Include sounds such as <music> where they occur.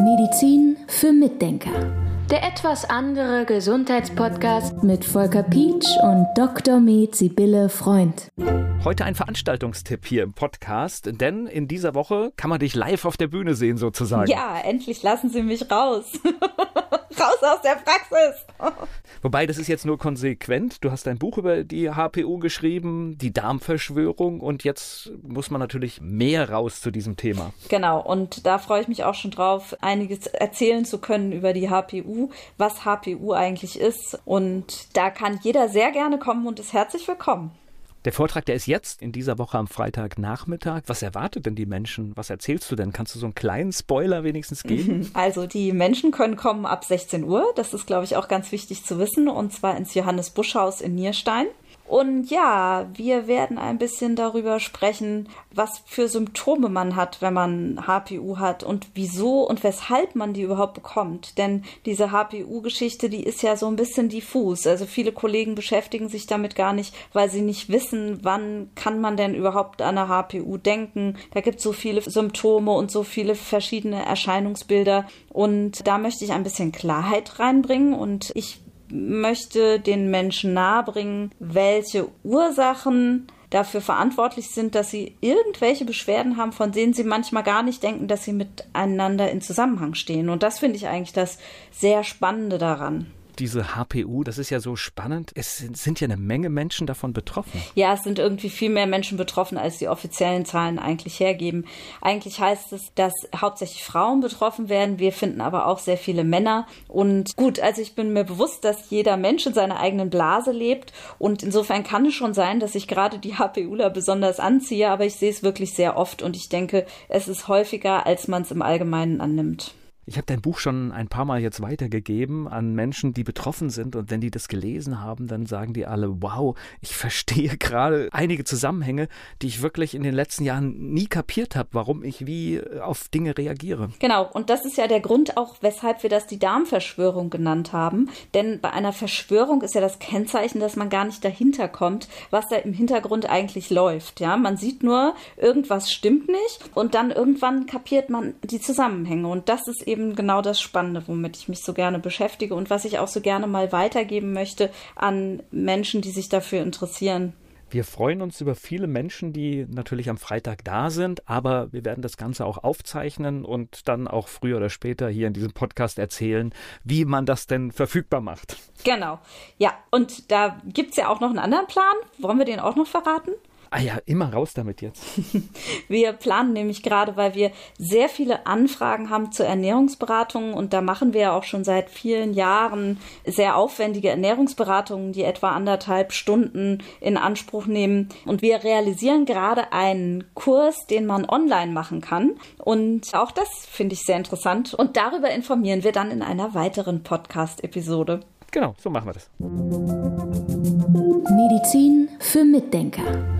Medizin für Mitdenker. Der etwas andere Gesundheitspodcast mit Volker Pietsch und Dr. Med Sibylle Freund. Heute ein Veranstaltungstipp hier im Podcast, denn in dieser Woche kann man dich live auf der Bühne sehen sozusagen. Ja, endlich lassen Sie mich raus. <laughs> raus aus der Praxis. Wobei, das ist jetzt nur konsequent. Du hast ein Buch über die HPU geschrieben, die Darmverschwörung und jetzt muss man natürlich mehr raus zu diesem Thema. Genau, und da freue ich mich auch schon drauf, einiges erzählen zu können über die HPU, was HPU eigentlich ist. Und da kann jeder sehr gerne kommen und ist herzlich willkommen. Der Vortrag, der ist jetzt in dieser Woche am Freitagnachmittag. Was erwartet denn die Menschen? Was erzählst du denn? Kannst du so einen kleinen Spoiler wenigstens geben? <laughs> Also die Menschen können kommen ab 16 Uhr. Das ist, glaube ich, auch ganz wichtig zu wissen. Und zwar ins Johannes Busch Haus in Nierstein. Und ja, wir werden ein bisschen darüber sprechen, was für Symptome man hat, wenn man HPU hat und wieso und weshalb man die überhaupt bekommt. Denn diese HPU-Geschichte, die ist ja so ein bisschen diffus. Also viele Kollegen beschäftigen sich damit gar nicht, weil sie nicht wissen, wann kann man denn überhaupt an eine HPU denken. Da gibt es so viele Symptome und so viele verschiedene Erscheinungsbilder. Und da möchte ich ein bisschen Klarheit reinbringen und ich möchte den Menschen nahebringen, welche Ursachen dafür verantwortlich sind, dass sie irgendwelche Beschwerden haben, von denen sie manchmal gar nicht denken, dass sie miteinander in Zusammenhang stehen. Und das finde ich eigentlich das sehr Spannende daran diese HPU, das ist ja so spannend. Es sind, sind, ja eine Menge Menschen davon betroffen. Ja, es sind irgendwie viel mehr Menschen betroffen, als die offiziellen Zahlen eigentlich hergeben. Eigentlich heißt es, dass hauptsächlich Frauen betroffen werden. Wir finden aber auch sehr viele Männer. Und gut, also ich bin mir bewusst, dass jeder Mensch in seiner eigenen Blase lebt. Und insofern kann es schon sein, dass ich gerade die HPUler besonders anziehe. Aber ich sehe es wirklich sehr oft und ich denke, es ist häufiger, als man es im Allgemeinen annimmt. Ich habe dein Buch schon ein paar Mal jetzt weitergegeben an Menschen, die betroffen sind. Und wenn die das gelesen haben, dann sagen die alle, wow, ich <laughs> verstehe gerade einige Zusammenhänge, die ich wirklich in den letzten Jahren nie kapiert habe, warum ich wie äh, auf Dinge reagiere. Genau, und das ist ja der Grund auch, weshalb wir das die Darmverschwörung genannt haben. Denn bei einer Verschwörung ist ja das Kennzeichen, dass man gar nicht dahinter kommt, was da im Hintergrund eigentlich läuft. Ja, man sieht nur, irgendwas stimmt nicht und dann irgendwann kapiert man die Zusammenhänge. Und das ist eben genau das Spannende, womit ich mich so gerne beschäftige und was ich auch so gerne mal weitergeben möchte an Menschen, die sich dafür interessieren. Wir freuen uns über viele Menschen, die natürlich am Freitag da sind, aber wir werden das Ganze auch aufzeichnen und dann auch früher oder später hier in diesem Podcast erzählen, wie man das denn verfügbar macht. Genau. Ja, und da gibt es ja auch noch einen anderen Plan. Wollen wir den auch noch verraten? Ah ja, immer raus damit jetzt. <laughs> wir planen nämlich gerade, weil wir sehr viele Anfragen haben zur Ernährungsberatung und da machen wir ja auch schon seit vielen Jahren sehr aufwendige Ernährungsberatungen, die etwa anderthalb Stunden in Anspruch nehmen. Und wir realisieren gerade einen Kurs, den man online machen kann. Und auch das finde ich sehr interessant. Und darüber informieren wir dann in einer weiteren Podcast-Episode. Genau, so machen wir das. Medizin für Mitdenker.